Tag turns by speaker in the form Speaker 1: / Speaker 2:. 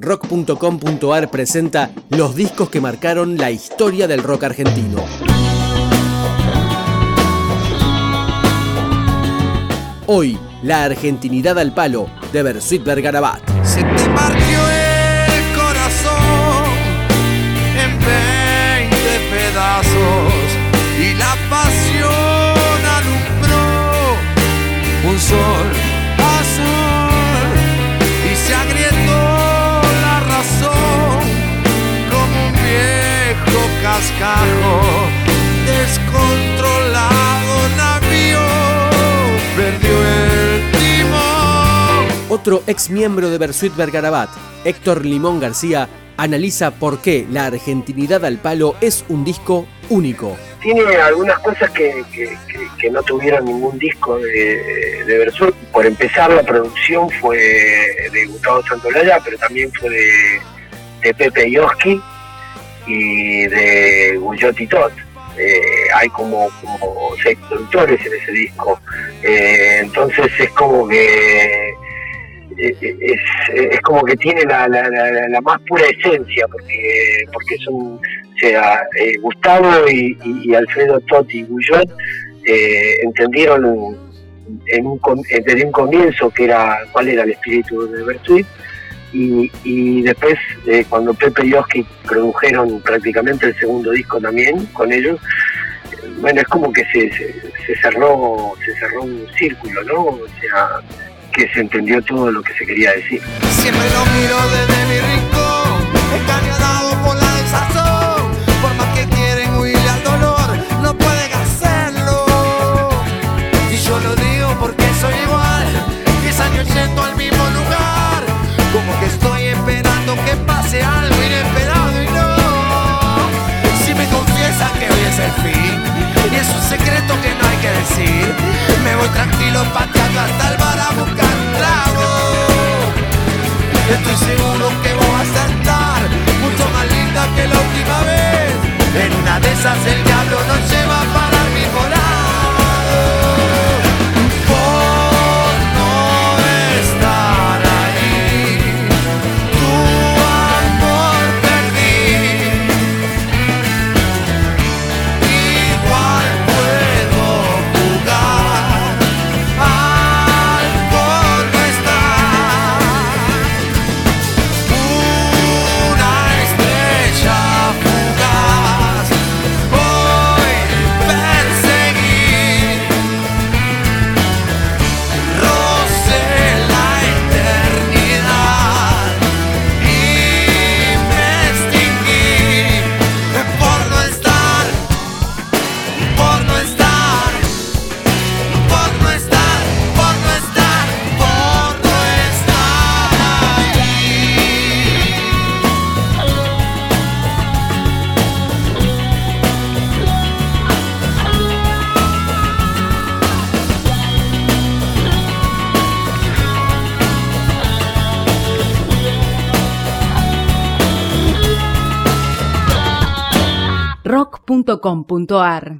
Speaker 1: Rock.com.ar presenta los discos que marcaron la historia del rock argentino. Hoy, la argentinidad al palo de Bersuit Bergarabat.
Speaker 2: Se te partió el corazón en 20 pedazos y la pasión alumbró un sol cascajo descontrolado navío perdió el timón.
Speaker 1: Otro ex miembro de Bersuit Bergarabat, Héctor Limón García, analiza por qué la argentinidad al palo es un disco único.
Speaker 3: tiene algunas cosas que, que- que- que no tuvieron ningún disco de, de Versuit. Por empezar, la producción fue de Gustavo Santolaya, pero también fue de, de Pepe Yoski y de Guyot y Tot. Eh, hay como, seis productores en ese disco. Eh, entonces es como que eh, es, como que tiene la, la- la- la más pura esencia porque porque son o sea Gustavo y, Alfredo Totti y Guyot entendieron en un, desde un comienzo que era cuál era el espíritu de Bertuit y, y después eh, cuando Pepe y Oski produjeron prácticamente el segundo disco también con ellos bueno es como que se, se, se cerró se cerró un círculo no o sea que se entendió todo lo que se quería decir
Speaker 2: Siempre lo miro desde mi rincón, encañonado por la desazón. Por más que quieren huir al dolor, no pueden hacerlo. Y yo lo digo porque soy igual, 10 años yendo al mismo. Como que estoy esperando que pase algo
Speaker 4: rock.com.ar